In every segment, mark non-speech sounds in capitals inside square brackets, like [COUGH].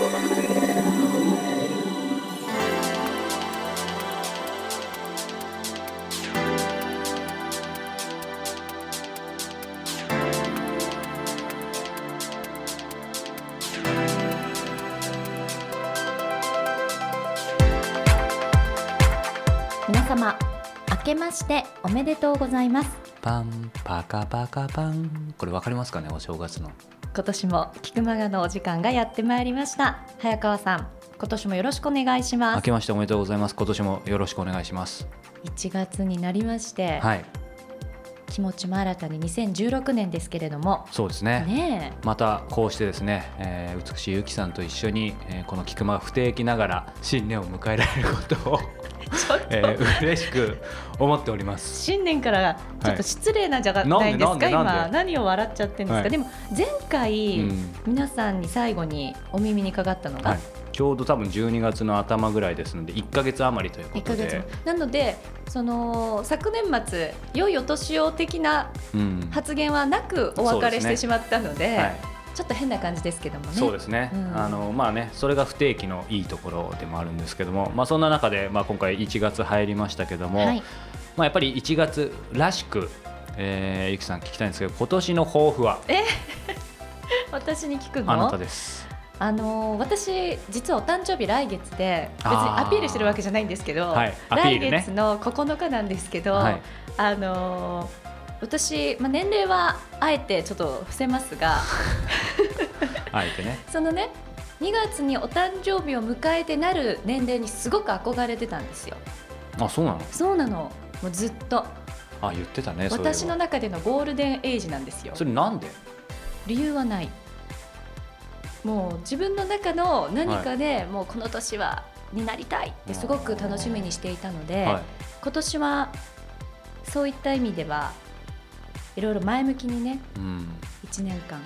皆様明けましておめでとうございます。パンパカパカパン。これわかりますかねお正月の。今年も菊間がのお時間がやってまいりました。早川さん今年もよろしくお願いします。明けましておめでとうございます。今年もよろしくお願いします。1月になりまして、はい気持ちも新たに2016年ですけれども。そうですね。ねまたこうしてですね、えー美しいゆきさんと一緒に、えーこの菊間が不定期ながら新年を迎えられることを、え [LAUGHS] ちょっと、えー嬉しく思っております。新年からちょっと失礼なんじゃないですか、なんでなんでなん今。で何を笑っちゃってるんですか、はい。でも前回、うん。皆さんに最後にお耳にかかったのが、はい、ちょうど多分12月の頭ぐらいですので1か月余りというこ1とで。ヶ月。もなのでその昨年末良いお年を的なうん。発言はなくお別れしてしまったのではい、ちょっと変な感じですけどもね。そうですね、うん。あのまあねそれが不定期のいいところでもあるんですけども、まあ、そんな中で、まあ、今回1月入りましたけども、はい、まあ、やっぱり1月らしく、えーゆきさん聞きたいんですけど今年の抱負は？[LAUGHS] 私に聞くの？あなたですあの私実はお誕生日来月で別にアピールしてるわけじゃないんですけど、はいアピー来月の9日なんですけど、はい。あの私、まあ、年齢はあえてちょっと伏せますが [LAUGHS] あえてね。[LAUGHS] そのね2月にお誕生日を迎えてなる年齢にすごく憧れてたんですよ。あそうなの？そうなの。もうずっと。あ言ってたね私の中でのゴールデンエイジなんですよ。それなんで？理由はないもう自分の中の何かで、もうこの年はになりたいってすごく楽しみにしていたので、はい。今年はそういった意味ではいろいろ前向きにねうん。1年間。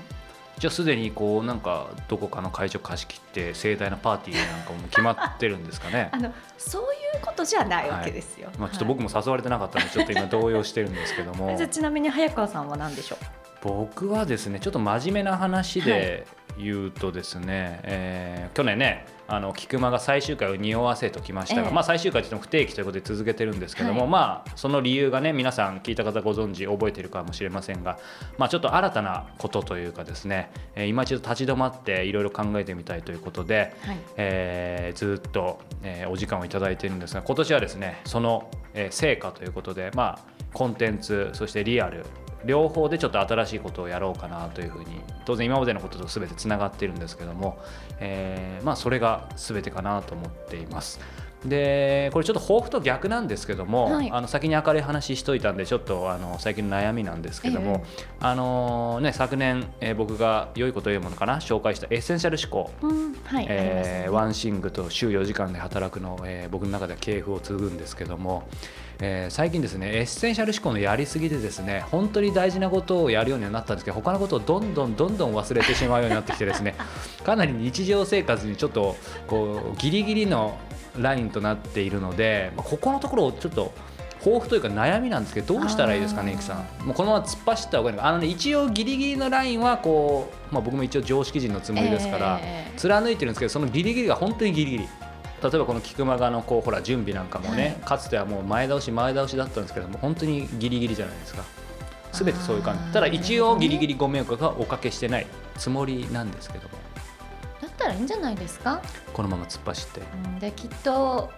じゃあすでにこうなんかどこかの会場貸し切って盛大なパーティーなんかも決まってるんですかね？[LAUGHS] あのそういうことじゃないわけですよ。まあ、ちょっと僕も誘われてなかったのでちょっと今動揺してるんですけども。は [LAUGHS] いじゃあちなみに早川さんは何でしょう？僕はですねちょっと真面目な話で言うとですね、えー去年ねあの菊間が最終回を匂わせときましたが、ええ。まあ、最終回といっても不定期ということで続けてるんですけども、はい。まあその理由がね皆さん聞いた方ご存知覚えているかもしれませんが、まあ、ちょっと新たなことというかですね、えー今一度立ち止まっていろいろ考えてみたいということで、はい。えーずっと、えーお時間をいただいているんですが今年はですねその、えー成果ということで、まあ、コンテンツそしてリアル両方でちょっと新しいことをやろうかなというふうに当然今までのことと全てつながっているんですけども、えーまあ、それが全てかなと思っています。でこれちょっと抱負と逆なんですけども、はい。あの先に明るい話しといたんでちょっとあの最近の悩みなんですけども、あのね、昨年、えー僕が良いこと言うものかな紹介したエッセンシャル思考。うんはい、えーね。 One Thing と週4時間で働くの、えー僕の中では系譜を継ぐんですけども、えー最近ですねエッセンシャル思考のやりすぎでですね本当に大事なことをやるようにはなったんですけど他のことをどんどんどんどん忘れてしまうようになってきてですね [LAUGHS] かなり日常生活にちょっとこうギリギリのラインとなっているので、まあここのところをちょっと抱負というか悩みなんですけどどうしたらいいですかね、いくさん。もうこのまま突っ走った方がいいのか。あの、ね、一応ギリギリのラインはこう、まあ、僕も一応常識人のつもりですから、えー。貫いてるんですけどそのギリギリが本当にギリギリ。例えばこの菊間がのこうほら準備なんかもね、はい。かつてはもう前倒し前倒しだったんですけども本当にギリギリじゃないですか。全てそういう感じ。ただ一応ギリギリご迷惑がおかけしてないつもりなんですけども。だったらいいんじゃないですか、このまま突っ走って。うん、できっと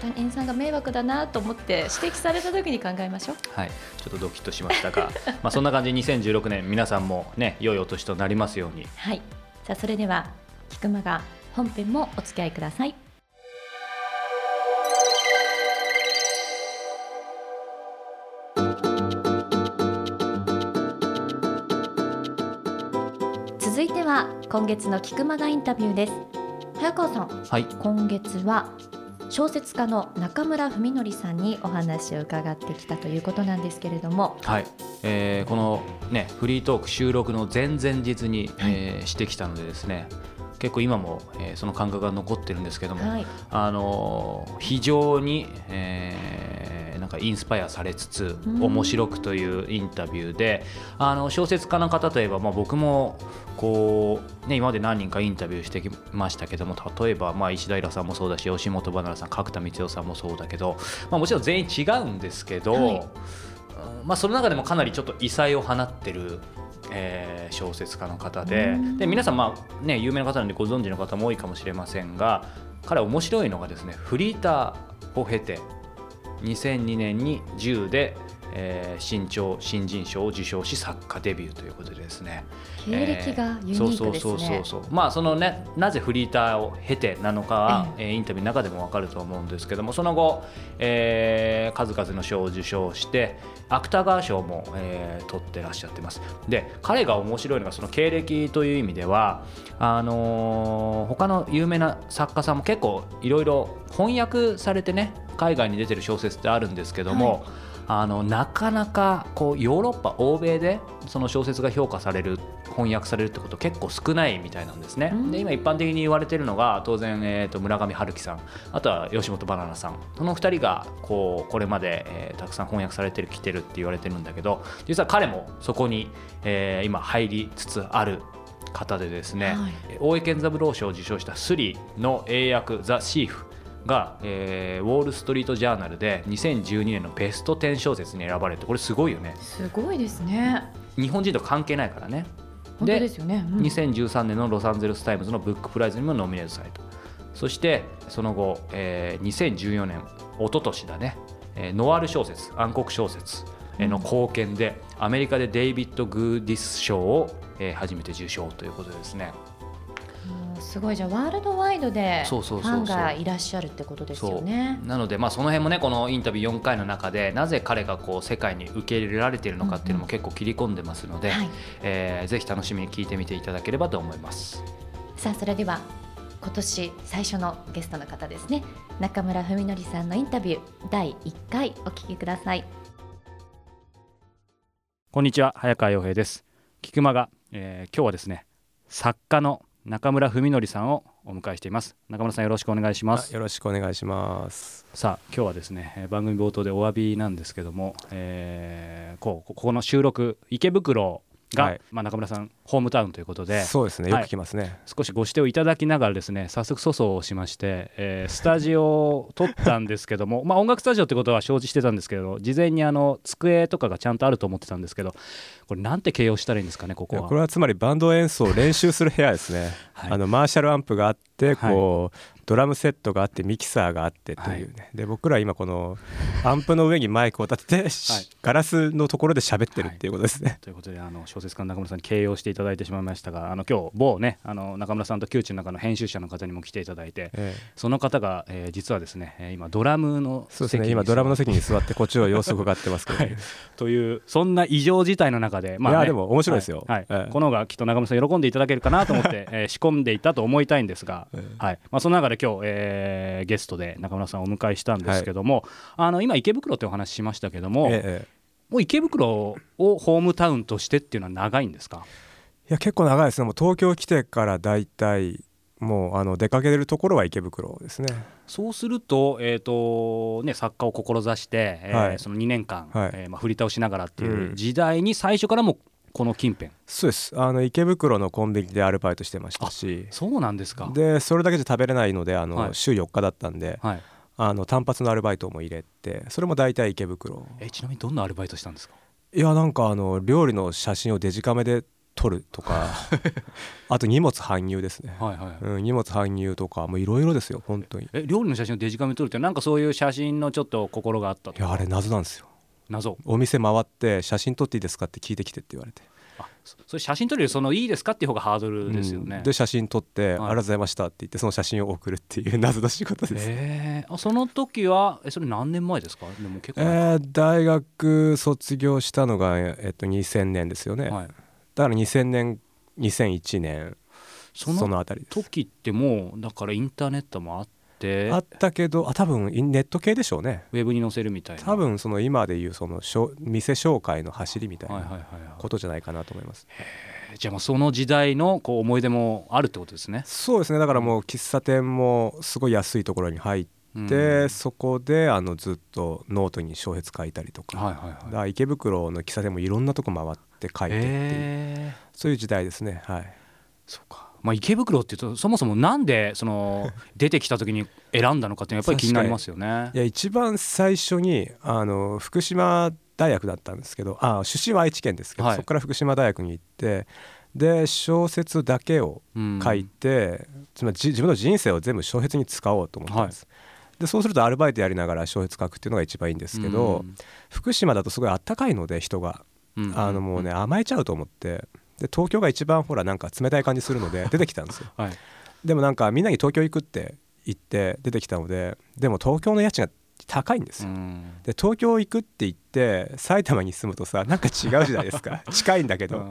他人さんが迷惑だなと思って指摘された時に考えましょう。はい。ちょっとドキッとしましたが [LAUGHS] まあそんな感じで2016年皆さんもね良いお年となりますように。はい。さあそれでは菊間が本編もお付き合いくださいは今月の菊間がインタビューです。早川さんはい。今月は小説家の中村文則さんにお話を伺ってきたということなんですけれども。はい、えーこのねフリートーク収録の前々日に、はい。えーしてきたのでですね結構今も、えーその感覚が残ってるんですけども、はい。あのー非常に、えーなんかインスパイアされつつうん。面白くというインタビューであの小説家の方といえば、まあ、僕もこうね、今まで何人かインタビューしてきましたけども例えば、まあ、石平さんもそうだし吉本ばなナさん角田光代さんもそうだけど、まあ、もちろん全員違うんですけど、はい、まあ、その中でもかなりちょっと異彩を放ってるえー、小説家の方でで皆さん、まあね、有名な方なんでご存知の方も多いかもしれませんが彼面白いのがですねフリーターを経て2002年に10でえー、新潮新人賞を受賞し作家デビューということでですね。経歴がユニークですね、そうそうそうそうそう。まあそのねなぜフリーターを経てなのかは、えー、インタビューの中でも分かると思うんですけどもその後、えー、数々の賞を受賞して芥川賞も、えー、取ってらっしゃってます。で彼が面白いのがその経歴という意味ではあのー、他の有名な作家さんも結構いろいろ翻訳されてね海外に出てる小説ってあるんですけども、はいあのなかなかこうヨーロッパ欧米でその小説が評価される翻訳されるってこと結構少ないみたいなんですね。で今一般的に言われてるのが当然、えー、と村上春樹さん。あとは吉本ばななさん。この2人がこうこれまで、えー、たくさん翻訳されてる来てるって言われてるんだけど実は彼もそこに、えー、今入りつつある方でですね、はい、大江健三郎賞を受賞した「スリの英訳「The Thief」が、えー、ウォール・ストリート・ジャーナルで2012年のベスト10小説に選ばれてこれすごいよね。すごいですね。日本人と関係ないからね。本当ですよね、うん、2013年のロサンゼルス・タイムズのブックプライズにもノミネートされた。そしてその後、えー、2014年一昨年だね、えー、ノワール小説暗黒小説の貢献で、アメリカでデイビッド・グーディス賞を、えー、初めて受賞ということですね。すごい。じゃあワールドワイドでファンがいらっしゃるってことですよね。なので、まあ、その辺もねこのインタビュー4回の中でなぜ彼がこう世界に受け入れられているのかっていうのも結構切り込んでますので、うんうん、えー、ぜひ楽しみに聞いてみていただければと思います。さあそれでは今年最初のゲストの方ですね。中村文則さんのインタビュー第1回お聞きください。こんにちは早川洋平です。菊間が、えー、今日はですね作家の中村文則さんをお迎えしています。中村さんよろしくお願いします。よろしくお願いします。さあ今日はですね番組冒頭でお詫びなんですけども、えー、こうここの収録池袋が、はい、まあ、中村さんホームタウンということでそうですね。よく来ますね、はい、少しご指定をいただきながらですね早速粗相をしまして、えー、スタジオを撮ったんですけども [LAUGHS] まあ音楽スタジオってことは承知してたんですけど事前にあの机とかがちゃんとあると思ってたんですけどこれなんて形容したらいいんですかねここは。これはつまりバンド演奏を練習する部屋ですね、[LAUGHS] はい、あのマーシャルアンプがあってこう、ドラムセットがあってミキサーがあってというね、はい、で僕ら今このアンプの上にマイクを立てて、はい、ガラスのところで喋ってるっていうことですね。はい、ということであの小説家の中村さんに形容していただいてしまいましたがあの今日某ねあの中村さんと窮地の中の編集者の方にも来ていただいて、ええ、その方が、えー、実はですね今ドラムのそうですね今ドラムの席に座ってこっちは様子を伺ってますけど、ね。というそんな異常事態の中で、まあ、ね、いやでも面白いですよ、はい。はい、この方がきっと中村さん喜んでいただけるかなと思って、えー、仕込んでいたと思いたいんですが、はい。まあ、その中で今日、えーえー、ゲストで中村さんをお迎えしたんですけども、はい、あの今池袋ってお話ししましたけども、ええ、もう池袋をホームタウンとしてっていうのは長いんですか？いや結構長いですね。もう東京来てからだいたいもうあの出かけるところは池袋ですね。そうすると,、えーとね、作家を志して、えー、はい、その2年間、はい、えー、まあ、振り倒しながらっていう時代に最初からもこの近辺。そうです。あの池袋のコンビニでアルバイトしてましたし。そうなんですか。でそれだけじゃ食べれないのであの、はい、週4日だったんで、はい、あの単発のアルバイトも入れてそれも大体池袋。えちなみにどんなアルバイトしたんですか？いやなんかあの料理の写真をデジカメで撮るとか [LAUGHS] あと荷物搬入ですね、はいはいうん、荷物搬入とかもいろいろですよ本当に。え料理の写真をデジカメ撮るってなんかそういう写真のちょっと心があったいやあれ謎なんですよ謎。お店回って写真撮っていいですかって聞いてきてって言われて。あそれ写真撮るよりそのいいですかっていう方がハードルですよね、うん、で写真撮って、はい、ありがとうございましたって言ってその写真を送るっていう謎の仕事です、えー、あその時はえそれ何年前ですか？でも結構。えー、大学卒業したのが、えっと、2000年ですよね、はい、だから2000年2001年そのあたり時ってもうだからインターネットもあって。あったけどあ多分ネット系でしょうね。ウェブに載せるみたいな。多分その今でいうその店紹介の走りみたいなことじゃないかなと思います、じゃあもうその時代のこう思い出もあるってことですね。そうですね。だからもう喫茶店もすごい安いところに入ってで、うん、そこであのずっとノートに小説書いたりとか,、はいはいはい、池袋の喫茶店もいろんなとこ回って書いてっていう、そういう時代ですね。はい。そうかまあ、池袋っていうとそもそもなんでその [LAUGHS] 出てきた時に選んだのかってやっぱり気になりますよね。いや一番最初にあの福島大学だったんですけどあ出身は愛知県ですけど、はい、そこから福島大学に行ってで小説だけを書いて、うん、つまり自分の人生を全部小説に使おうと思ったんです。はい、でそうするとアルバイトやりながら小説書くっていうのが一番いいんですけど、うん、福島だとすごいあったかいので人が、うん、あのもうね甘えちゃうと思ってで東京が一番ほらなんか冷たい感じするので出てきたんですよ、[LAUGHS] はい、でもなんかみんなに東京行くって言って出てきたのででも東京の家賃が高いんですよ、で東京行くって言って埼玉に住むとさなんか違うじゃないですか。[LAUGHS] 近いんだけど。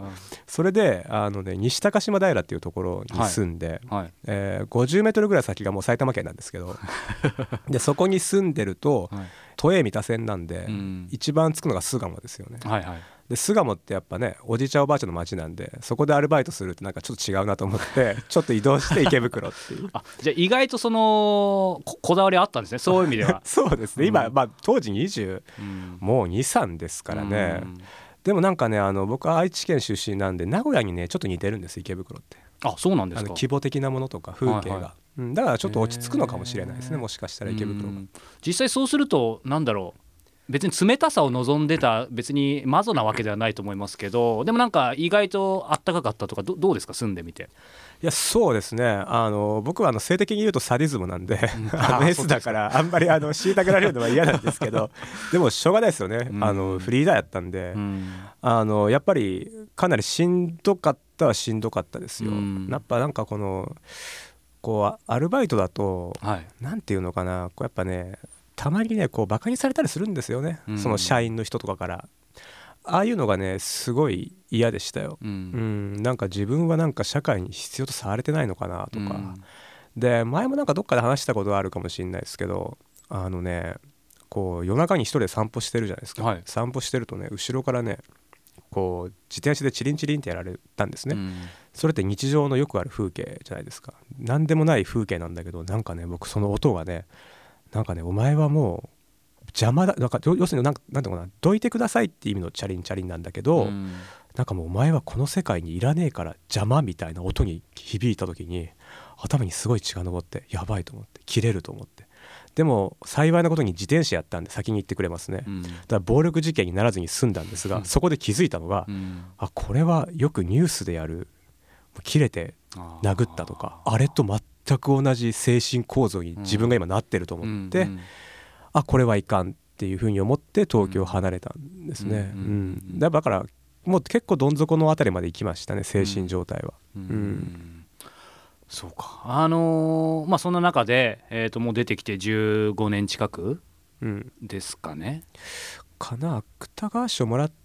それであの、ね、西高島平っていうところに住んで、はいはい、えー、50メートルぐらい先がもう埼玉県なんですけど。[LAUGHS] でそこに住んでると、はい、都営三田線なんで、うん、一番着くのが巣鴨ですよね。はいはいで巣鴨ってやっぱねおじいちゃんおばあちゃんの街なんでそこでアルバイトするってなんかちょっと違うなと思って [LAUGHS] ちょっと移動して池袋っていう。あじゃあ意外とそのこだわりあったんですねそういう意味では。[LAUGHS] そうですね、今、まあ、当時20、うん、もう23ですからね、うん、でもなんかねあの僕は愛知県出身なんで名古屋にねちょっと似てるんです池袋って。あそうなんですか。規模的なものとか風景が、はいはい。うん、だからちょっと落ち着くのかもしれないですねもしかしたら池袋が。実際そうするとなんだろう別に冷たさを望んでた別にマゾなわけではないと思いますけどでもなんか意外とあったかかったとかどうですか？住んでみて。いやそうですね。あの僕はあの性的に言うとサディズムなんで、うん、あの S だからあんまりあの虐げられるのは嫌なんですけど [LAUGHS] でもしょうがないですよね、うん、あのフリーダーやったんで、うん、あのやっぱりかなりしんどかったはしんどかったですよ。やっぱなんかこのこうアルバイトだと、はい、なんていうのかな。こうやっぱねたまにねこうバカにされたりするんですよね、うん、その社員の人とかから。ああいうのがねすごい嫌でしたよ、うん、うん、なんか自分はなんか社会に必要とされてないのかなとか、うん、で前もなんかどっかで話したことがあるかもしれないですけどあのねこう夜中に一人で散歩してるじゃないですか、はい、散歩してるとね後ろからねこう自転車でチリンチリンってやられたんですね、うん、それって日常のよくある風景じゃないですか。何でもない風景なんだけどなんかね僕その音がねなんかねお前はもう邪魔だなんか要するになんなんていうかなどいてくださいって意味のチャリンチャリンなんだけど、うん、なんかもうお前はこの世界にいらねえから邪魔みたいな音に響いた時に頭にすごい血が上ってやばいと思って切れると思って。でも幸いなことに自転車やったんで先に行ってくれますね、うん、だから暴力事件にならずに済んだんですが、うん、そこで気づいたのが、うん、あこれはよくニュースでやる切れて殴ったとかあれと全全く同じ精神構造に自分が今なってると思って、うん、あこれはいかんっていうふうに思って東京を離れたんですね、うん、うん、だからもう結構どん底の辺りまで行きましたね精神状態は。うん。そうか。あのー、まあそんな中で、えー、ともう出てきて15年近くですかね。かな。芥川賞もらって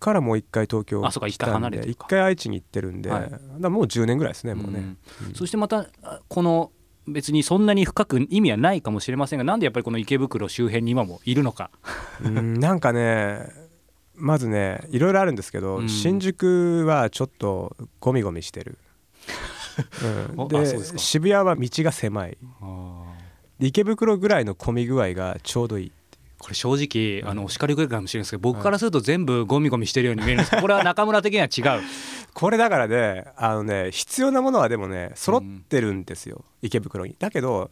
からもう一回東京あそうか一回離れて一回愛知に行ってるんで、はい、もう10年ぐらいですねもうね、うん。うん、そしてまたこの別にそんなに深く意味はないかもしれませんがなんでやっぱりこの池袋周辺に今もいるのか。うんなんかねまずねいろいろあるんですけど、うん、新宿はちょっとゴミゴミしてる、うん、[LAUGHS] で渋谷は道が狭い。池袋ぐらいの混み具合がちょうどいいこれ正直あのお叱り受けるかもしれないですけど僕からすると全部ゴミゴミしてるように見えるんです。[LAUGHS] これは中村的には違う。これだからねあのね必要なものはでもね揃ってるんですよ、うん、池袋に。だけど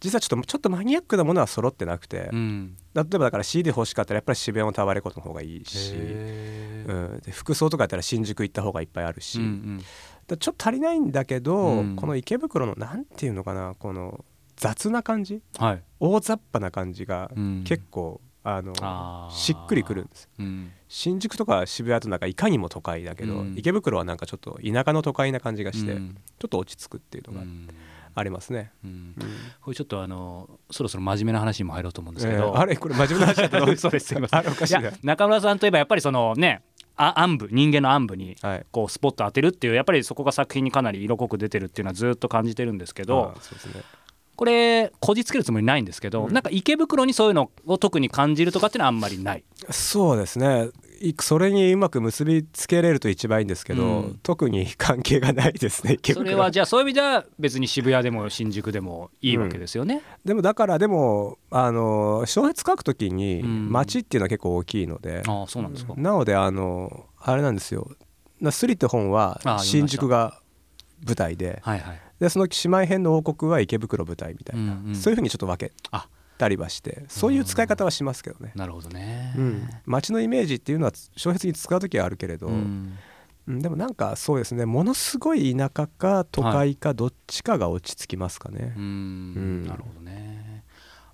実はちょっとちょっとマニアックなものは揃ってなくて、うん、例えばだから CD 欲しかったらやっぱり渋谷のタワレコの方がいいし、うん、で服装とかやったら新宿行った方がいっぱいあるし、うんうん、ちょっと足りないんだけど、うん、この池袋のなんていうのかなこの雑な感じ、はい、大雑把な感じが結構、うん、あのしっくりくるんです、うん、新宿とか渋谷となんかいかにも都会だけど、うん、池袋はなんかちょっと田舎の都会な感じがして、ちょっと落ち着くっていうのがありますね、これちょっとあのそろそろ真面目な話にも入ろうと思うんですけど、えー、あれ？これ真面目な話だったのそうですすみません。[LAUGHS] 中村さんといえばやっぱりそのね暗部人間の暗部にこうスポット当てるっていうやっぱりそこが作品にかなり色濃く出てるっていうのはずっと感じてるんですけど、ね、これこじつけるつもりないんですけど、うん、なんか池袋にそういうのを特に感じるとかっていうのはあんまりない。そうですね。それにうまく結びつけれると一番いいんですけど、うん、特に関係がないですねそれはじゃあそういう意味では別に渋谷でも新宿でもいいわけですよね、うん、でもだからでもあの小説書くときに街っていうのは結構大きいので、あそうなんですか。なのであのあれなんですよ「スリ」って本は新宿が舞台ではいはいでその姉妹編の王国は池袋舞台みたいな、うんうん。そういうふうにちょっと分けあたりはしてそういう使い方はしますけどね。なるほどね。うん、街のイメージっていうのは小説に使う時はあるけれど、うん。うんでもなんかそうですねものすごい田舎か都会かどっちかが落ち着きますかね。うん。うん。なるほどね。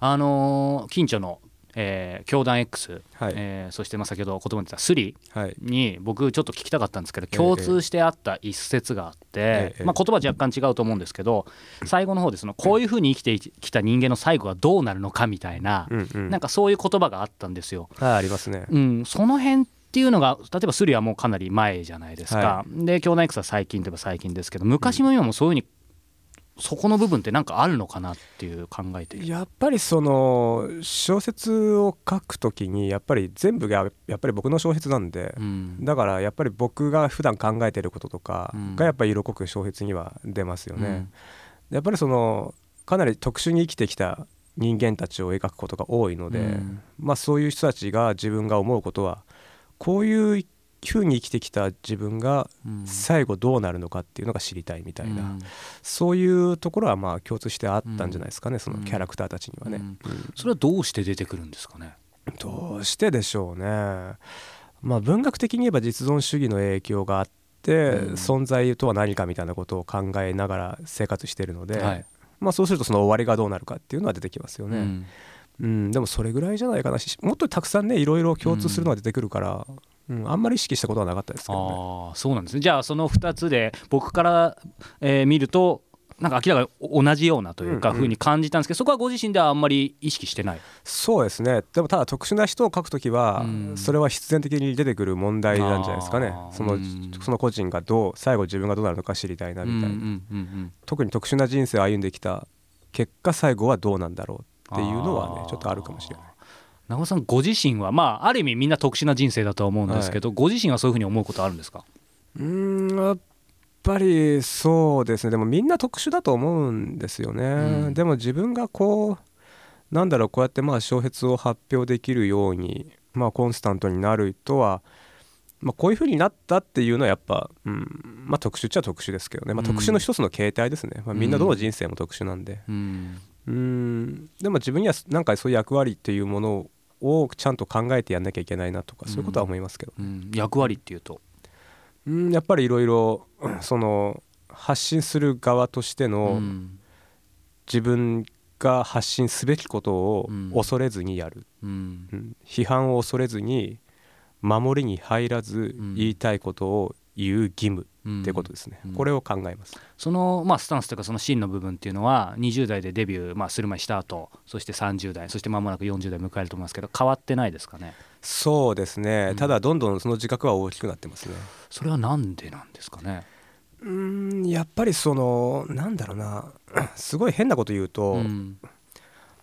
あのー近所の、えー、教団 X、はい。えーそしてまあ先ほど言葉に出たスリはい。に僕ちょっと聞きたかったんですけどええ。共通してあった一節があって、ええ。まあ、言葉は若干違うと思うんですけど最後の方でそのこういうふうに生きてきた人間の最後はどうなるのかみたいな、うなんかそういう言葉があったんですよ。あありますね。うん、その辺っていうのが例えばスリはもうかなり前じゃないですか、はで兄弟 X は最近といえば最近ですけど昔も今もそういうふうにそこの部分ってなんかあるのかなっていう考えて。やっぱりその小説を書くときにやっぱり全部がやっぱり僕の小説なんで、うんだからやっぱり僕が普段考えてることとかうんがやっぱり色濃く小説には出ますよね。うんやっぱりそのかなり特殊に生きてきた人間たちを描くことが多いので、うんまあそういう人たちが自分が思うことはこういうふうに生きてきた自分がうん。最後どうなるのかっていうのが知りたいみたいな、うん。そういうところはまあ共通してあったんじゃないですかね、そのキャラクターたちにはね。うん。うん。それはどうして出てくるんですかね？どうしてでしょうね。まあ文学的に言えば実存主義の影響があって、うん。存在とは何かみたいなことを考えながら生活してるので、はい。まあそうするとその終わりがどうなるかっていうのは出てきますよね。うん。うん、でもそれぐらいじゃないかな。しもっとたくさんねいろいろ共通するのが出てくるから、うんあんまり意識したことはなかったですけどね。ああそうなんですね。じゃあその2つで僕から、えー見るとなんか明らかに同じようなというかうんうに感じたんですけど、そこはご自身ではあんまり意識してない。そうですね。でもただ特殊な人を書くときは、うん。それは必然的に出てくる問題なんじゃないですかね。そのうん。その個人がどう最後自分がどうなるのか知りたいなみたいな、うんうんうんうん。特に特殊な人生を歩んできた結果最後はどうなんだろうっていうのはねちょっとあるかもしれない。長尾さんご自身はまあある意味みんな特殊な人生だとは思うんですけど、ご自身はそういうふうに思うことあるんですか？うーんやっぱりそうですね。でもみんな特殊だと思うんですよね、うん。でも自分がこうなんだろうこうやってまあ小説を発表できるようにまあコンスタントになるとはまあ、こういうふうになったっていうのはやっぱ、うんまあ、特殊っちゃ特殊ですけどね、まあ、うん。特殊の一つの形態ですね、まあ、みんなどの人生も特殊なんで。うん。うん。でも自分にはなんかそういう役割っていうものをちゃんと考えてやんなきゃいけないなとかそういうことは思いますけど、うん。役割っていうと？うん、やっぱりいろいろその発信する側としてのうん。自分が発信すべきことをうん。恐れずにやる、うん。うん。批判を恐れずに守りに入らずうん。言いたいことを言う義務うんってことですね、うん。これを考えます。その、まあ、スタンスというかその芯の部分っていうのは20代でデビュー、まあ、する前した後そして30代そして間もなく40代迎えると思いますけど変わってないですかね？そうですね、うん。ただどんどんその自覚は大きくなってますね。それはなんでなんですかね？うんやっぱりそのなんだろうな。[CLEARS THROAT] すごい変なこと言うと、うん。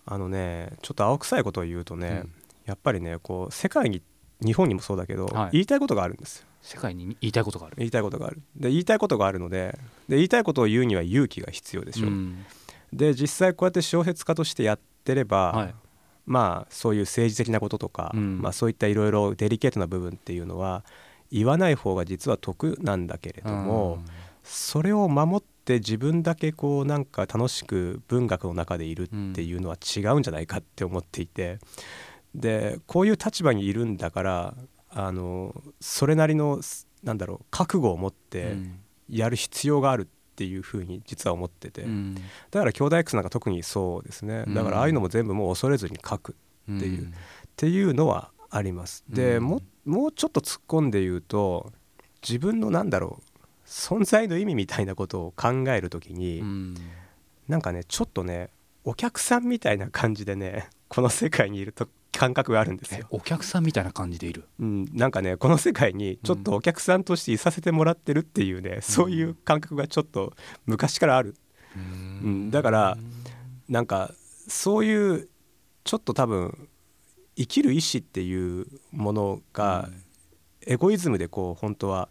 あのねちょっと青臭いことを言うとね、うん。やっぱりねこう世界に日本にもそうだけど、はい。言いたいことがあるんですよ世界に言いたいことがある。言いたいことがある。で言いたいことがあるのでで言いたいことを言うには勇気が必要でしょ、う。ん。で実際こうやって小説家としてやってれば、はい。まあそういう政治的なこととか、うん。まあ、そういったいろいろデリケートな部分っていうのは言わない方が実は得なんだけれども、それを守って自分だけこうなんか楽しく文学の中でいるっていうのは違うんじゃないかって思っていてでこういう立場にいるんだからあのそれなりのなんだろう覚悟を持っうてん。やる必要があるっていうふうに実は思ってて、うん。だから兄弟 X なんか特にそうですね。だからああいうのも全部もう恐れずに書くっていうっていうのはあります。で、うん。ももうちょっと突っ込んで言うと自分のなんだろう存在の意味みたいなことを考える時に、うん。なんかねちょっとねお客さんみたいな感じでねこの世界にいると感覚があるんですよ。えお客さんみたいな感じでいる？うん、なんかねこの世界にちょっとお客さんとしていさせてもらってるっていうね、そういう感覚がちょっと昔からある。うん。だからなんかそういうちょっと多分生きる意志っていうものがエゴイズムでこう本当は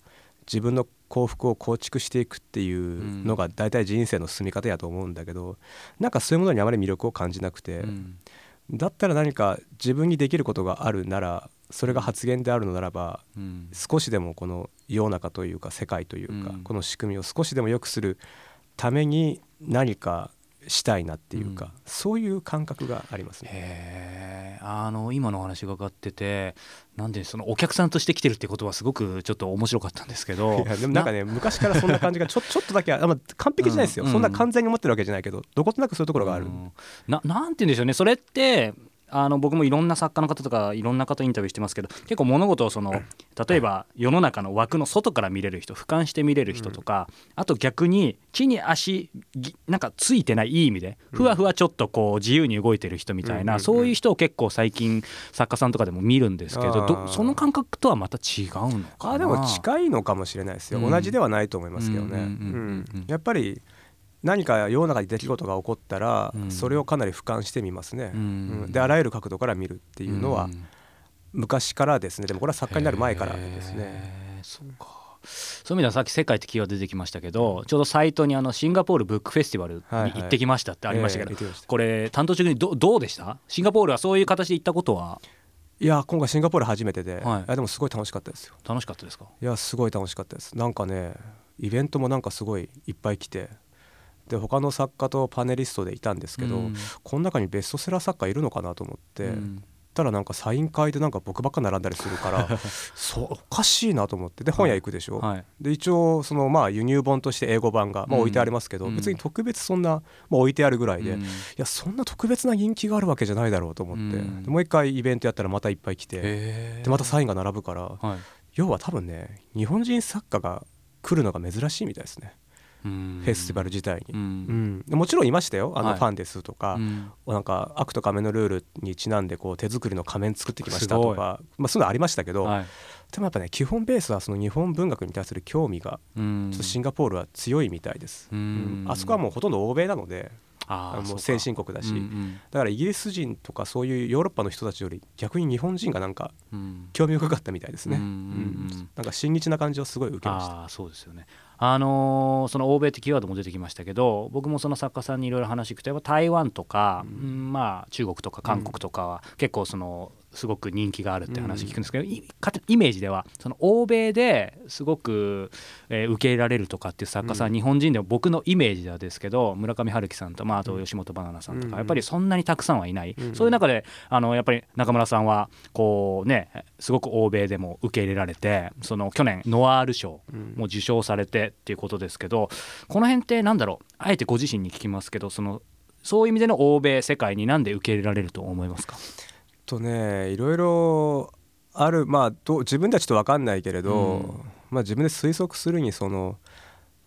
自分の幸福を構築していくっていうのが大体人生の進み方やと思うんだけどなんかそういうものにあまり魅力を感じなくて、うんだったら何か自分にできることがあるならそれが発言であるのならばうん。少しでもこの世の中というか世界というか、うん。この仕組みを少しでも良くするために何かしたいなっていうか、うん。そういう感覚がありますね。あの今のお話がかっててなんでそのお客さんとして来てるってことはすごくちょっと面白かったんですけど。[LAUGHS] でもなんかね昔からそんな感じが [LAUGHS] ちょちょっとだけあ、まあ、完璧じゃないですよ、うん。そんな完全に持ってるわけじゃないけどどことなくそういうところがある、うん。ななんて言うんでしょうね。それってあの僕もいろんな作家の方とかいろんな方インタビューしてますけど結構物事をその例えば世の中の枠の外から見れる人俯瞰して見れる人とか、あと逆に地に足ぎなんかついてないいい意味でふわふわちょっとこう自由に動いてる人みたいな、うんうんうんそういう人を結構最近作家さんとかでも見るんですけどその感覚とはまた違うのかな？あでも近いのかもしれないですよ、うん。同じではないと思いますけどね、うんうんうんうん。うん。やっぱり何か世の中に出来事が起こったら、うん。それをかなり俯瞰してみますね、であらゆる角度から見るっていうのはん昔からですね。でもこれは作家になる前からですね。そうかそういう意味ではさっき「世界」ってキーワード出てきましたけどちょうどサイトにあのシンガポールブックフェスティバルに行ってきましたってありましたけど、これ担当中にどどうでした？シンガポールはそういう形で行ったことは？いや今回シンガポール初めてで、はい。いやでもすごい楽しかったですよ。楽しかったですか？いやすごい楽しかったです。なんかねイベントもなんかすごいいっぱい来てで他の作家とパネリストでいたんですけど、うん。この中にベストセラー作家いるのかなと思って、うん。たらなんかサイン会でなんか僕ばっか並んだりするから [LAUGHS] そうおかしいなと思ってで本屋行くでしょ、はい。で一応そのまあ輸入本として英語版がまあ置いてありますけど、うん。別に特別そんな、まあ、置いてあるぐらいで、うん。いやそんな特別な人気があるわけじゃないだろうと思って、うん。でもう一回イベントやったらまたいっぱい来てでまたサインが並ぶからはい。要は多分ね日本人作家が来るのが珍しいみたいですね、うんフェスティバル自体に、ううん。もちろんいましたよ。あのはい。ファンですとか、うん。なんか「悪と仮面のルール」にちなんでこう手作りの仮面作ってきましたとか、まあ、そういうのありましたけど、はい。でもやっぱね基本ベースはその日本文学に対する興味がうん。ちょっとシンガポールは強いみたいです、あそこはもうほとんど欧米なのであもう先進国だし、だからイギリス人とかそういうヨーロッパの人たちより逆に日本人がなんかうん。興味深かったみたいですね、なんか親日な感じをすごい受けました。そうですよね。あのーその欧米ってキーワードも出てきましたけど僕もその作家さんにいろいろ話聞くとやっぱ台湾とか、うん。まあ中国とか韓国とかは結構そのすごく人気があるって話聞くんですけど、いかイメージではその欧米ですごく、えー受け入れられるとかっていう作家さん、うん。日本人でも僕のイメージではですけど村上春樹さんと、まあ、あと吉本ばななさんとか、うん。やっぱりそんなにたくさんはいない、うん。そういう中であのやっぱり中村さんはこうねすごく欧米でも受け入れられてその去年ノワール賞うん。も受賞されてっていうことですけどこの辺ってなんだろう？あえてご自身に聞きますけどそのそういう意味での欧米世界になんで受け入れられると思いますか？とねいろいろある。まあどう自分たちと分かんないけれど、うん。まあ自分で推測するにその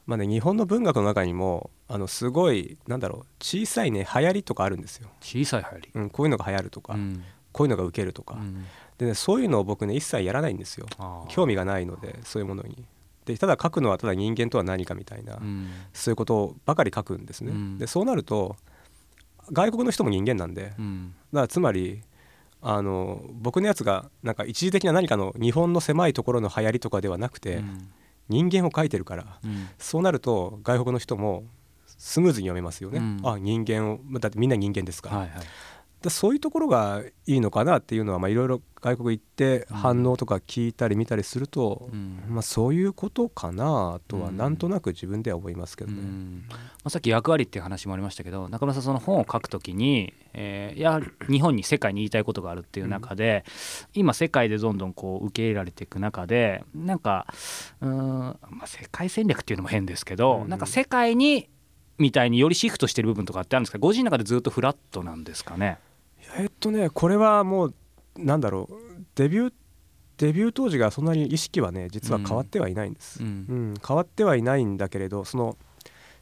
まあね日本の文学の中にもあのすごいなんだろう小さいね流行りとかあるんですよ、小さい流行り、うん、こういうのが流行るとか、うん。こういうのが受けるとか、うん。でねそういうのを僕ね一切やらないんですよ。興味がないのでそういうものに。でただ書くのはただ人間とは何かみたいな、うん。そういうことばかり書くんですね、うん。でそうなると外国の人も人間なんで、だかうんらつまりあの僕のやつがなんか一時的な何かの日本の狭いところの流行りとかではなくて、うん。人間を書いてるからうん。そうなると外国の人もスムーズに読めますよね、うん。あ人間をだってみんな人間ですから、はいはいでそういうところがいいのかなっていうのはまあいろいろ外国行って反応とか聞いたり見たりすると、うん。まあ、そういうことかなとはうん。なんとなく自分では思いますけどね。うん。まあ、さっき役割っていう話もありましたけど中村さんその本を書くときに、えーやはり日本に世界に言いたいことがあるっていう中で、今世界でどんどんこう受け入れられていく中でなんかうーん、まあ、世界戦略っていうのも変ですけど、うん。なんか世界にみたいによりシフトしてる部分とかってあるんですか？ご自身の中でずっとフラットなんですかね？えっとねこれはもうなんだろう。デビューデビュー当時がそんなに意識はね実は変わってはいないんです、うん。うん。変わってはいないんだけれどその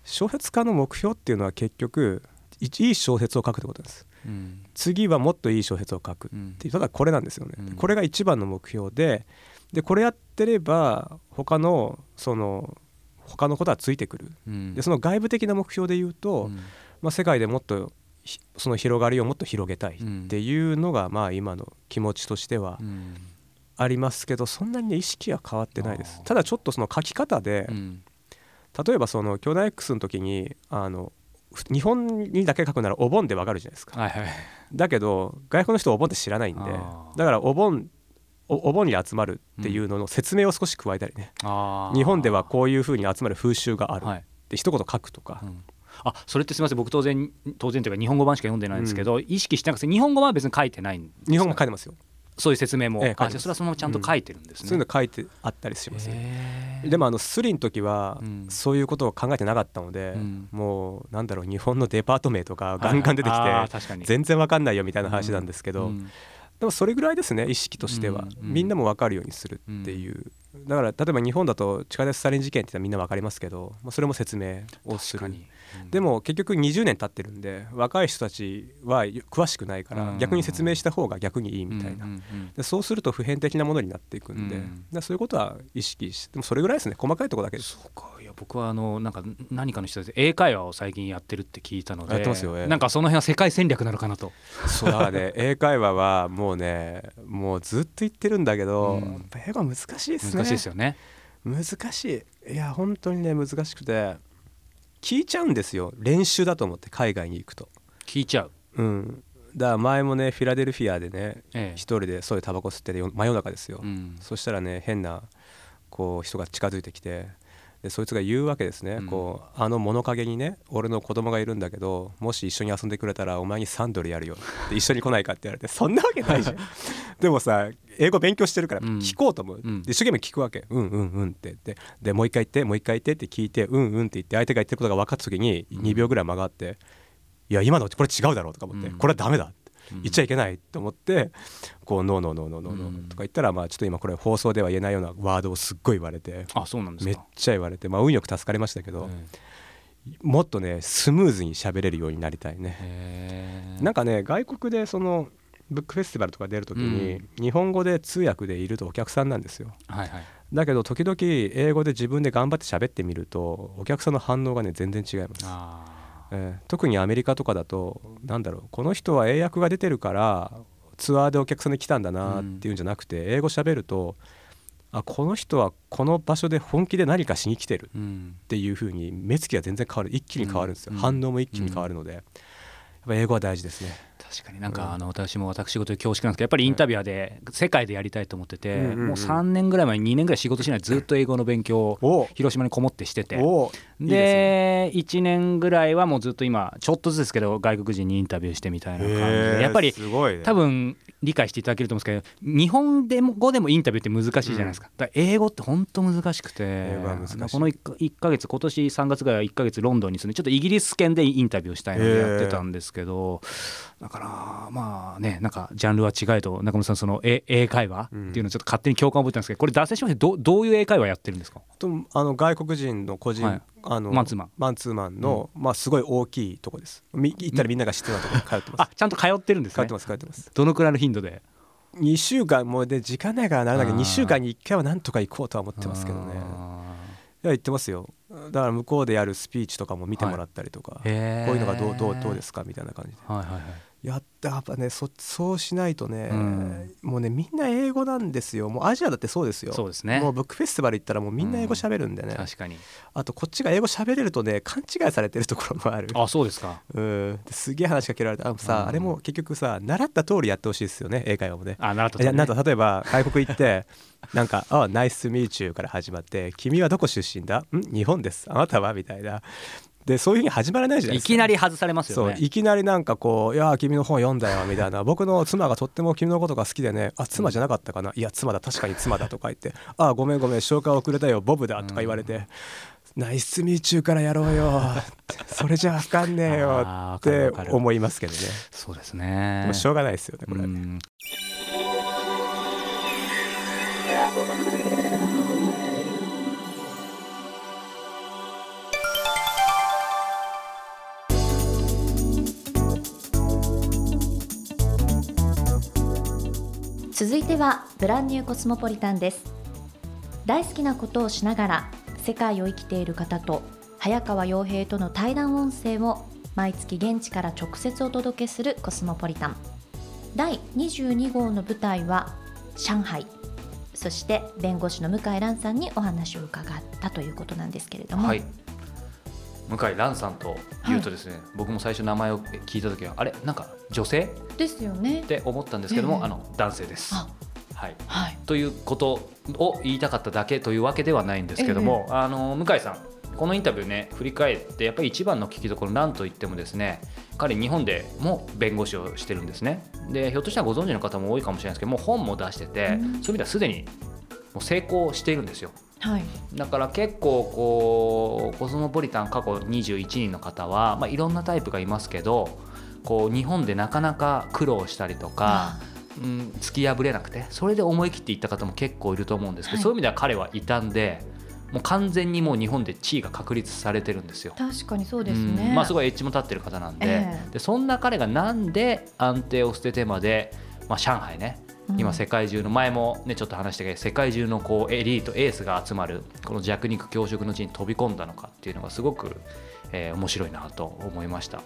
小説家の目標っていうのは結局いいい小説を書くってことです。うん。次はもっといい小説を書くうんっていうただこれなんですよね、うん。これが一番の目標ででこれやってれば他のその他のことはついてくる。うん。でその外部的な目標で言うと、うん。まあ、世界でもっとひその広がりをもっと広げたいっていうのがまあ今の気持ちとしてはうん。ありますけどそんなにね意識は変わってないです。ただちょっとその書き方でうん。例えばその兄弟 X の時にあの日本にだけ書くならお盆でわかるじゃないですか。はいはい。だけど外国の人はお盆って知らないんでだからお盆おお盆に集まるっていうのの説明を少し加えたりね、日本ではこういうふうに集まる風習があるはい。って一言書くとか、うんあそれってすみません僕当然当然というか日本語版しか読んでないんですけど、意識してなくて日本語版は別に書いてないんですか？日本語書いてますよ、そういう説明も、ええあそれはそのままちゃんと書いてるんですね、そういうの書いてあったりしますねへーでもあのスリの時はうん。そういうことを考えてなかったので、うん。もうなんだろう日本のデパート名とかガンガン出てきて確かに。全然わかんないよみたいな話なんですけど、うん。でもそれぐらいですね意識としては、うんうん。みんなも分かるようにするっていう、だから例えば日本だと地下鉄サリン事件ってみんな分かりますけど、まあ、それも説明をする。確でも結局20年経ってるんで若い人たちは詳しくないからうん。逆に説明した方が逆にいいみたいな、でそうすると普遍的なものになっていくんで、うんでそういうことは意識してでもそれぐらいですね。細かいところだけです。そうか。いや僕はあのなんか何かの人で英会話を最近やってるって聞いたのでやってますよええ。なんかその辺は世界戦略なのかなと。そうだね [LAUGHS] 英会話はもうねもうずっと言ってるんだけど、うん。英語は難しいですね。難しいですよね。難しい。いや本当にね難しくて聞いちゃうんですよ。練習だと思って海外に行くと。聞いちゃう、うん。だから前もねフィラデルフィアでねええ。一人でそういうタバコ吸っててよ真夜中ですよ、うん。そしたらね変なこう人が近づいてきてでそいつが言うわけですね、うん。こうあの物陰にね俺の子供がいるんだけどもし一緒に遊んでくれたらお前に3ドルやるよ。って一緒に来ないかって言われてそんなわけないじゃん。[LAUGHS] でもさ英語勉強してるからうん。聞こうと思う、うん。で一生懸命聞くわけ。うんうんうんって言って。でもう一回言ってもう一回言ってって聞いてうんうんって言って相手が言ってることが分かった時にうん。2秒ぐらい間があって、いや今のこれ違うだろうとか思って、うん。これはダメだうん言っちゃいけないと思ってこうノーノーノーノーノーノうん。ーとか言ったらまあちょっと今これ放送では言えないようなワードをすっごい言われてあそうなんですめっかちゃ言われてまあ運よく助かりましたけどえもっとねスムーズに喋れるようになりたいね。えなんかね外国でそのブックフェスティバルとか出るときにうん。日本語で通訳でいるとお客さんなんですよ。はいはい。だけど時々英語で自分で頑張って喋ってみるとお客さんの反応がね全然違います。あえー特にアメリカとかだとなんだろうこの人は英訳が出てるからツアーでお客さんに来たんだなっていうんじゃなくて、英語喋るとあこの人はこの場所で本気で何かしに来てるっていう風に目つきが全然変わる一気に変わるんですよ、うん。反応も一気に変わるので、やっぱ英語は大事ですね確かになんか、うん。あの私も私事で恐縮なんですけどやっぱりインタビュアーで世界でやりたいと思ってて、うんうんうん。もう3年ぐらい前に2年ぐらい仕事しないでずっと英語の勉強をお広島にこもってしてて。ですで1年ぐらいはもうずっと今ちょっとずつですけど外国人にインタビューしてみたいな感じで。やっぱりすごいね。多分理解していただけると思うんですけど日本でも語でもインタビューって難しいじゃないですか,、だから英語って本当難しくて。この 1, 1ヶ月今年3月ぐらいは1ヶ月ロンドンに住んでちょっとイギリス圏でインタビューしたいのでやってたんですけどだからまあねなんかジャンルは違えと中村さんその英英会話っていうのをちょっと勝手に共感を覚えてたんですけどこれ脱線しましてどどういう英会話やってるんですか？とあの外国人の個人、はい。あのマンツーマン。マンツーマンの、まあすごい大きいとこです。み行ったらみんなが知ってるようなところに通ってます。[LAUGHS] あちゃんと通ってるんですね。通ってます通ってます。どのくらいの頻度で？2週間もうで時間ないからならなきゃあー。2週間に1回はなんとか行こうとは思ってますけどね。あいや言ってますよ。だから向こうでやるスピーチとかも見てもらったりとか、ーへー。こういうのがどうどうどうですか？みたいな感じで。はいはいはいやったやっぱねそそうしないとね、うん。もうねみんな英語なんですよ。もうアジアだってそうですよ。そうですね。もうブックフェスティバル行ったらもうみんな英語喋るんでね、確かに。あとこっちが英語喋れるとね勘違いされてるところもある。あそうですか。うん。ですげえ話しかけられてあさ、うん。あれも結局さ習った通りやってほしいですよね英会話もね。あ習ったいやなんと例えば外国行って [LAUGHS] なんか「あナイスミーチュー」から始まって「君はどこ出身だ？ん？日本です。あなたは?」みたいなでそういうふうに始まらないじゃないいですか。きなり外されますそうよねいきなりなんかこう「いや君の本読んだよ」みたいな「[LAUGHS] 僕の妻がとっても君のことが好きでねあ妻じゃなかったかな。いや妻だ確かに妻だ」とか言って「あごめんごめん紹介遅れたよボブだ」とか言われて「ナイスミーチューからやろうよ」それじゃあかんねえよって思いますけどね。そうですでねもしょうがないですよねこれ。はね続いてはブランニューコスモポリタンです。大好きなことをしながら世界を生きている方と早川洋平との対談音声を毎月現地から直接お届けするコスモポリタン。第22号の舞台は上海。そして弁護士の向井蘭さんにお話を伺ったということなんですけれども、はい。向井蘭さんと言うとですね、僕も最初名前を聞いた時はあれ？なんか女性？ですよね。って思ったんですけども、ええ。あの男性です。あはい、はい。ということを言いたかっただけというわけではないんですけども、あの向井さんこのインタビューね振り返ってやっぱり一番の聞きどころなんといってもですね彼日本でも弁護士をしてるんですね。でひょっとしたらご存知の方も多いかもしれないですけどもう本も出してて、うん。そういう意味ではすでにもう成功しているんですよはい。だから結構こうコスモポリタン過去21人の方は、まあ、いろんなタイプがいますけどこう日本でなかなか苦労したりとか、うん、突き破れなくてそれで思い切っていった方も結構いると思うんですけど、はい。そういう意味では彼はいたんでもう完全にもう日本で地位が確立されてるんですよ。確かにそうですね、うんまあ、すごいエッジも立ってる方なんで,、ええ。でそんな彼がなんで安定を捨ててまで、まあ、上海ね今世界中の前もねちょっと話したけど世界中のこうエリートエースが集まるこの弱肉強食の地に飛び込んだのかっていうのがすごく、えー面白いなと思いました。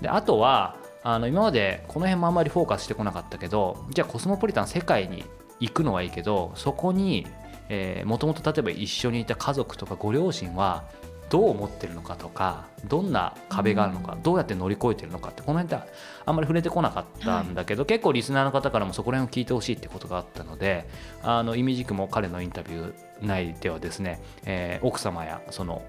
であとはあの今までこの辺もあんまりフォーカスしてこなかったけどじゃあコスモポリタン世界に行くのはいいけどそこにもともと例えば一緒にいた家族とかご両親はどう思ってるのかとかどんな壁があるのか、どうやって乗り越えてるのかってこの辺ってあんまり触れてこなかったんだけど、結構リスナーの方からもそこら辺を聞いてほしいってことがあったのであのイミジクも彼のインタビュー内ではですね、えー奥様やその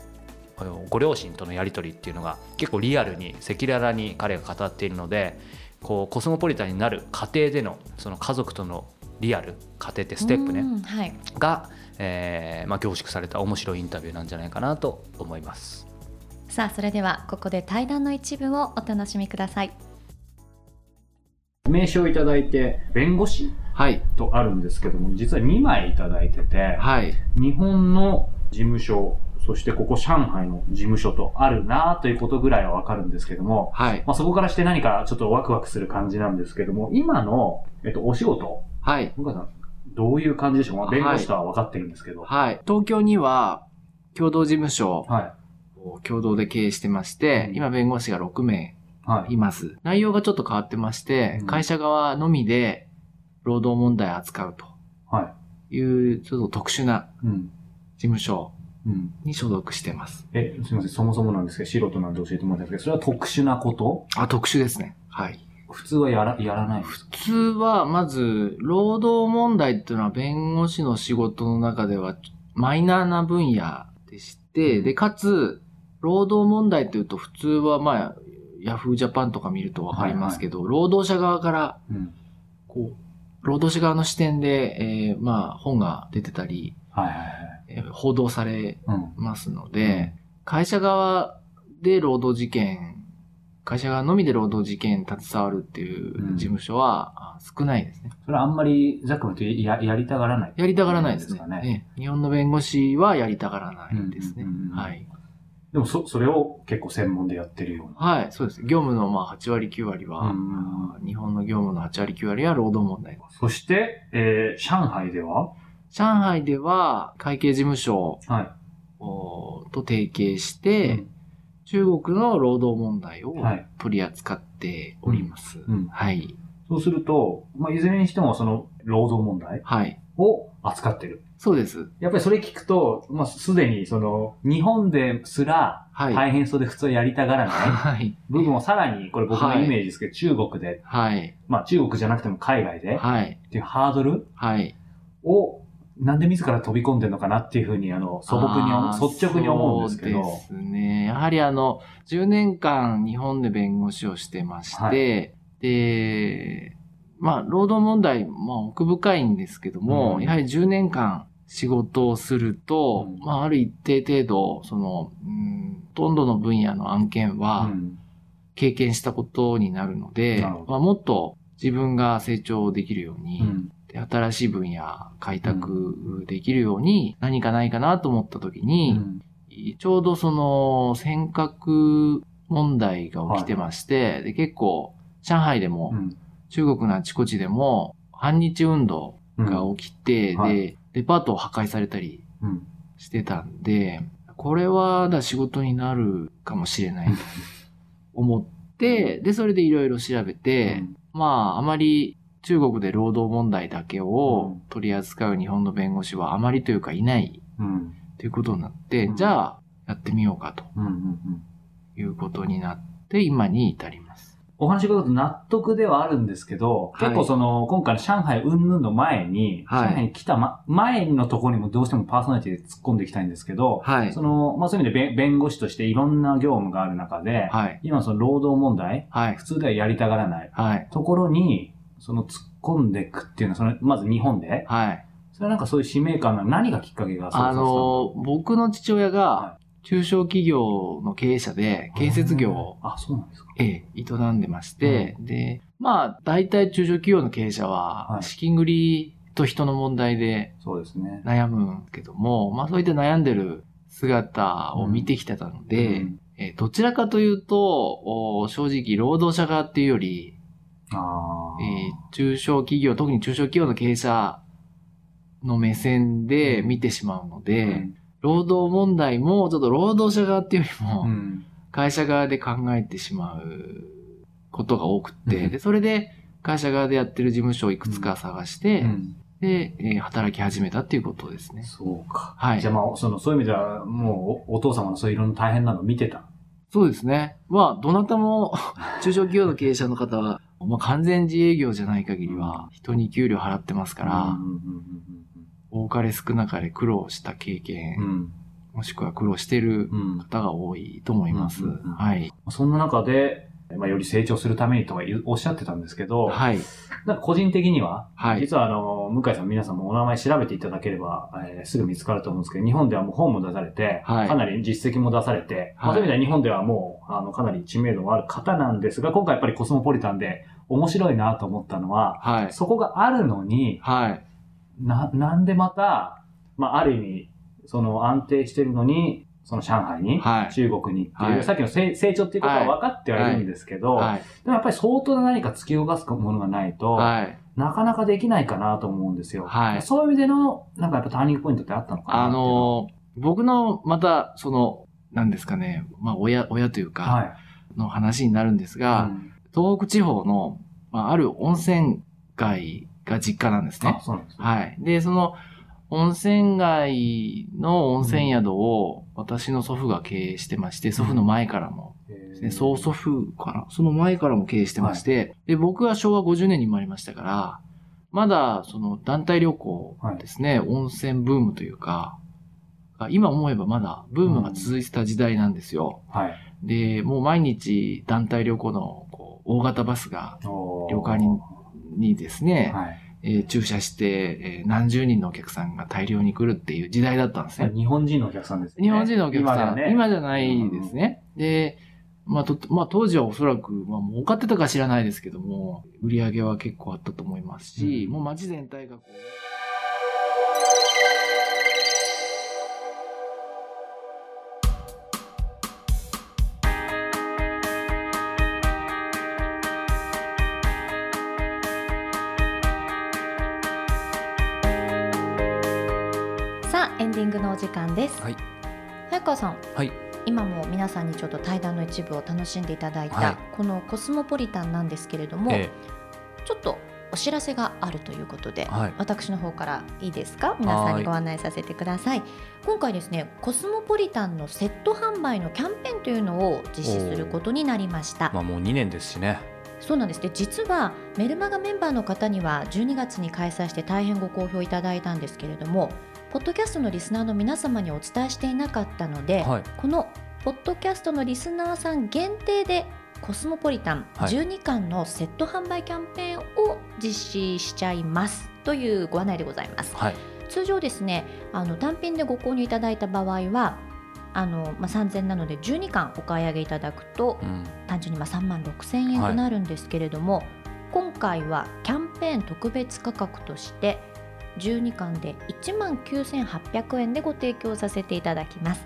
ご両親とのやり取りっていうのが結構リアルに赤裸々に彼が語っているのでこうコスモポリタンになる過程でのその家族とのリアル過程ってステップねうんはい。が、えーまあ、凝縮された面白いインタビューなんじゃないかなと思います。さあそれではここで対談の一部をお楽しみください名刺をいただいて弁護士？はい。とあるんですけども実は2枚いただいててはい。日本の事務所そしてここ上海の事務所とあるなということぐらいはわかるんですけども、はい。まあ、そこからして何かちょっとワクワクする感じなんですけども今の、えっと、お仕事？はい。向井さんどういう感じでしょう？か、まあ、弁護士とは分かってるんですけど。はい。東京には、共同事務所。はい。を共同で経営してまして、うん。今弁護士が6名はい。います。内容がちょっと変わってまして、うん。会社側のみで労働問題を扱うと。はい。いう、ちょっと特殊なうん。事務所うん。に所属してます。え、すみません、そもそもなんですけど、素人なんで教えてもらったんですけど、それは特殊なこと？あ、特殊ですね。はい。普通はやらやらない普通は、まず、労働問題っていうのは弁護士の仕事の中ではマイナーな分野でして、で、かつ、労働問題っていうと普通は、まあ、ヤフージャパンとか見るとわかりますけど、労働者側から、うん。こう、労働者側の視点で、えーまあ、本が出てたり、はいはいはい。えー報道されうん。ますので、会社側で労働事件、会社側のみで労働事件に携わるっていう事務所はあ少ないですね。それはあんまり、ざっくり言うとややりたがらない。やりたがらないですねかね。ええ日本の弁護士はやりたがらないですねうんうんうんうん。はい。でもそ、それを結構専門でやってるような。はい、そうです。業務のまあ8割9割は、日本の業務の8割9割は労働問題。そして、えー、上海では？上海では会計事務所はい。おと提携して、中国の労働問題をはい取り扱っております。うんはい。そうすると、まあ、いずれにしてもその労働問題はい。を扱ってる。そうです。やっぱりそれ聞くと、まあ、すでにその、日本ですらはい。大変そうで普通はやりたがらないはい。部分をさらに、これ僕のイメージですけど、中国で、はい。まあ中国じゃなくても海外で、はい。っていうハードルはい。を、なんで自ら飛び込んでるのかなっていうふうに、あの、素朴に率直に思うんですけど。そうですね。やはりあの、10年間日本で弁護士をしてまして、はい。で、まあ、労働問題、まあ、奥深いんですけども、うん。やはり10年間仕事をすると、うん。まあ、ある一定程度、その、うん、ほとんどの分野の案件はうん。経験したことになるので、まあ、もっと自分が成長できるように、うんで新しい分野開拓できるように何かないかなと思った時に、ちょうどその尖閣問題が起きてまして、で結構上海でも、うん。中国のあちこちでも反日運動が起きて、うん。はで、デパートを破壊されたりうん。してたんで、これはだ仕事になるかもしれないと思って、で、それでいろいろ調べて、まあ、あまり中国で労働問題だけを取り扱う日本の弁護士はあまりというかいない。うん。ということになって、うん。じゃあ、やってみようかと。うんうんうん。いうことになって今に至ります。お話伺うと納得ではあるんですけど、はい。結構その、今回の上海云々の前に、はい。上海に来た、ま、前のところにもどうしてもパーソナリティで突っ込んでいきたいんですけど、はい。その、まあ、そういう意味で弁弁護士としていろんな業務がある中で、はい。今その労働問題、はい。普。通ではやりたがらないはい。ところに、その突っ込んでいくっていうのは、その、まず日本で、はい。それはなんかそういう使命感な何がきっかけがあの、僕の父親はが中小企業の経営者で建設業をあ、そうなんですか。ええ、営んでまして、で、まあ、大体中小企業の経営者ははい。資金繰りと人の問題でそうですね。悩むけども、まあそういった悩んでる姿を見てきてたので、うん。えーどちらかというと、お正直労働者側っていうより、えー中小企業、特に中小企業の経営者の目線で見てしまうので、うん労働問題もちょっと労働者側っていうよりも、うん会社側で考えてしまうことが多くって、うんで、それで会社側でやってる事務所をいくつか探して、うんで、えー働き始めたっていうことですね。そうか。はいじゃあまあ、その、そういう意味では、もうお、お父様のそういういろんな大変なのを見てた？そうですね。まあ、どなたも中小企業の経営者の方は、まあ、完全自営業じゃない限りは、人に給料払ってますから、多かれ少なかれ苦労した経験、もしくは苦労しているうん方が多いと思います。はい。そんな中で、まあ、より成長するためにとはおっしゃってたんですけど、はい。なんか個人的には、はい。実はあの、向井さん皆さんもお名前調べていただければ、えーすぐ見つかると思うんですけど、日本ではもう本も出されて、はいかなり実績も出されて、まあはいそういう意味では日本ではもう、あの、かなり知名度がある方なんですが、今回やっぱりコスモポリタンで面白いなと思ったのは、はい。そこがあるのに、はい。な、なんでまた、まあ、ある意味、その安定してるのに、その上海に、はい中国にっていう、はいさっきの成成長っていうことは分かってはいるんですけど、はい。でもやっぱり相当な何か突き動かすものがないと、はい。なかなかできないかなと思うんですよ。はいそういう意味での、なんかやっぱターニングポイントってあったのかなあのの、僕の、また、その、なんですかね、まあ、親、親というは、か、はい。の話になるんですが、うん東北地方の、まあ、ある温泉街が実家なんですねあ、。そうなんですね。はい。で、その、温泉街の温泉宿を私の祖父が経営してまして、祖父の前からもね、曽祖父かな？その前からも経営してまして、で、僕は昭和50年に生まれましたから、まだその団体旅行ですね、温泉ブームというか、今思えばまだブームが続いてた時代なんですよ。はい。で、もう毎日団体旅行の大型バスが旅館ににですね、はい。えー駐車して、えー何十人のお客さんが大量に来るっていう時代だったんですね。日本人のお客さんですね。日本人のお客さん、今だね。今じゃないですね。で、まあと、まあ当時はおそらく、まあ儲かってたか知らないですけども、売り上げは結構あったと思いますし、うんもう街全体がこう、間です、はい。早川さん。はい。今も皆さんにちょっと対談の一部を楽しんでいただいた、はい。このコスモポリタンなんですけれども、えちょっとお知らせがあるということで、はい。私の方からいいですか？皆さんにご案内させてください。今回ですねコスモポリタンのセット販売のキャンペーンというのを実施することになりました。まあもう2年ですしね。そうなんです。で実はメルマガメンバーの方には12月に開催して大変ご好評いただいたんですけれどもポッドキャストのリスナーの皆様にお伝えしていなかったので、はい。このポッドキャストのリスナーさん限定でコスモポリタンはい12巻のセット販売キャンペーンを実施しちゃいますというご案内でございますはい。通常ですねあの単品でご購入いただいた場合はあの、まあ、3000なので12巻お買い上げいただくとうん。単純にまあ3万6000円となるんですけれども、今回はキャンペーン特別価格として12巻で1万9800円でご提供させていただきます。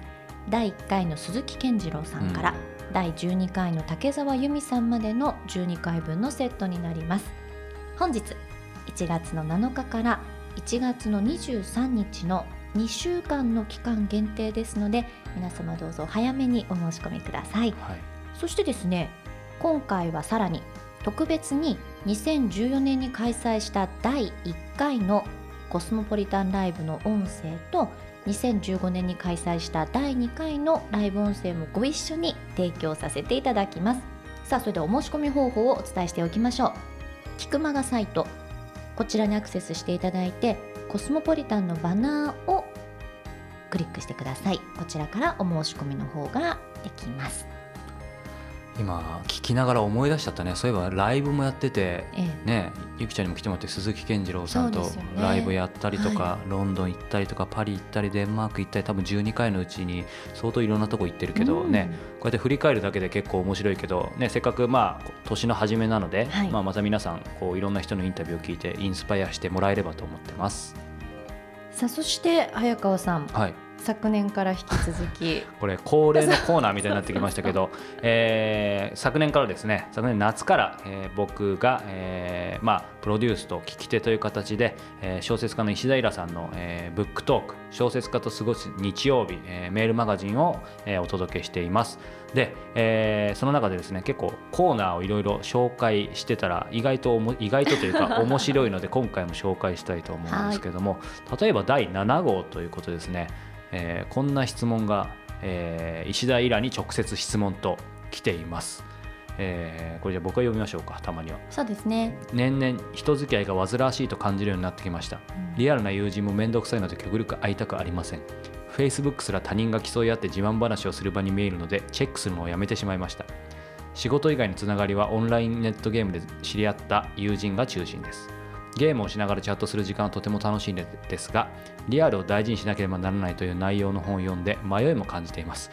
第1回の鈴木健次郎さんから、第12回の竹澤由美さんまでの12回分のセットになります。本日1月の7日から1月の23日の2週間の期間限定ですので皆様どうぞお早めにお申し込みください。はい。そしてですね今回はさらに特別に2014年に開催した第1回のコスモポリタンライブの音声と2015年に開催した第2回のライブ音声もご一緒に提供させていただきます。さあそれではお申し込み方法をお伝えしておきましょう。キクマガサイト。こちらにアクセスしていただいてコスモポリタンのバナーをクリックしてください。こちらからお申し込みの方ができます。今聞きながら思い出しちゃったね。そういえばライブもやっててええ。ねゆきちゃんにも来てもらって鈴木健次郎さんとライブやったりとか、はロンドン行ったりとかパリ行ったりデンマーク行ったり多分12回のうちに相当いろんなとこ行ってるけどうん。ね、こうやって振り返るだけで結構面白いけど、ね、せっかくまあ年の初めなので、はい。まあ、また皆さんこういろんな人のインタビューを聞いてインスパイアしてもらえればと思ってます。さあそして早川さんはい昨年から引き続き。[LAUGHS] これ恒例のコーナーみたいになってきましたけど、[LAUGHS] えー昨年からですね昨年夏から、えー僕が、えーまあ、プロデュースと聞き手という形で、えー小説家の石田イラさんの、えーブックトーク小説家と過ごす日曜日、えーメールマガジンを、えーお届けしています。で、えーその中でですね結構コーナーをいろいろ紹介してたら意外とおも意外とというか [LAUGHS] 面白いので今回も紹介したいと思うんですけども、例えば第7号ということですね、えーこんな質問が、えー石田イラに直接質問と来ています、えーこれじゃあ僕が読みましょうかたまには。そうですね、年々人付き合いが煩わしいと感じるようになってきました。リアルな友人も面倒くさいので極力会いたくありません。Facebook すら他人が競い合って自慢話をする場に見えるのでチェックするのをやめてしまいました。仕事以外のつながりはオンラインネットゲームで知り合った友人が中心ですゲームをしながらチャットする時間はとても楽しいのですがリアルを大事にしなければならないという内容の本を読んで迷いも感じています。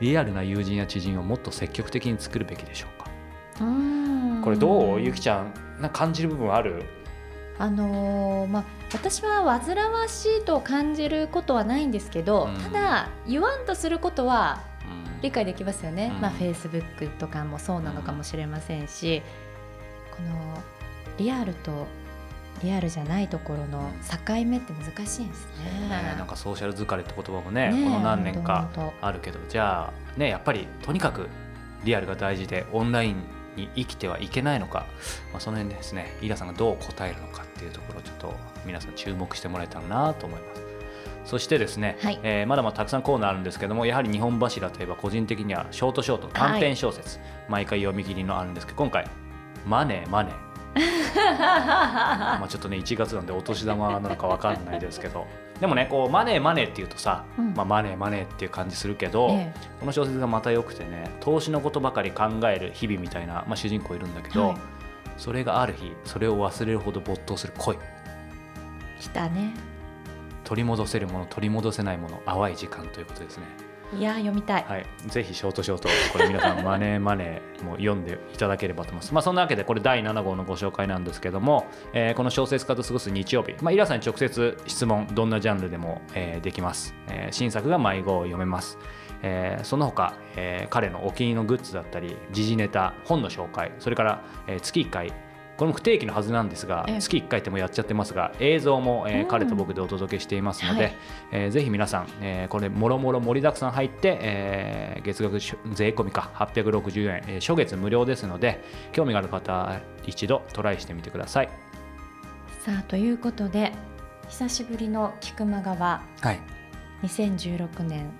リアルな友人や知人をもっと積極的に作るべきでしょうか？これどうゆきちゃんな感じる部分ある？あのーまあ私は煩わしいと感じることはないんですけど、うん。ただ言わんとすることは理解できますよね、うん。まあフェイスブックとかもそうなのかもしれませんし、このリアルとリアルじゃないところの境目って難しいんですね。ねなんかソーシャル疲れって言葉もねねえこの何年かあるけどじゃあねやっぱりとにかくリアルが大事でオンラインに生きてはいけないのか、まあ、その辺ですねイラさんがどう答えるのかっていうところをちょっと皆さん注目してもらえたらなと思います。そしてですね、はい。えーまだまだたくさんコーナーあるんですけどもやはり日本柱といえば個人的にはショートショート短編小説、毎回読み切りのあるんですけど今回「マネーマネー」[LAUGHS] まあちょっとね1月なんでお年玉なのか分かんないですけど。でもねこうマネーマネーっていうとさ、うん。まあ、マネーマネーっていう感じするけど、えこの小説がまた良くてね投資のことばかり考える日々みたいな、まあ、主人公いるんだけど、はい。それがある日それを忘れるほど没頭する恋。え来たね。取り戻せるもの取り戻せないもの淡い時間ということですね。いや読みたい、はい、ぜひショートショートこれ皆さんマネーマネーも読んでいただければと思います。まあそんなわけでこれ第7号のご紹介なんですけども、えーこの小説家と過ごす日曜日、まあイラさんに直接質問どんなジャンルでも、えーできます、えー新作が迷子を読めます。えーその他、えー彼のお気に入りのグッズだったり時事ネタ本の紹介それから、えー月1回これも不定期のはずなんですがええ。月1回ってもやっちゃってますが映像も、えーうん。彼と僕でお届けしていますので、はい。えーぜひ皆さん、えーこれもろもろ盛りだくさん入って、えー月額税込みか860円、えー初月無料ですので興味がある方は一度トライしてみてください。さあということで久しぶりの菊間川はい、2016年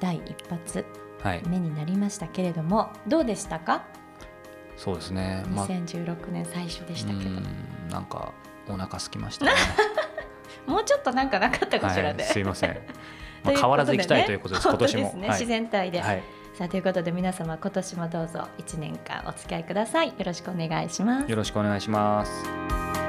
第一発はい、目になりましたけれどもどうでしたか？そうですね。まあ2016年最初でしたけどなんかお腹空きましたね。[LAUGHS] もうちょっとなんかなかったかしらはい、ね、すいません。[LAUGHS] まあ変わらず行きたいということです。今年も。ですね、はい自然体で、はい、さあということで皆様今年もどうぞ1年間お付き合いくださいよろしくお願いしますよろしくお願いします。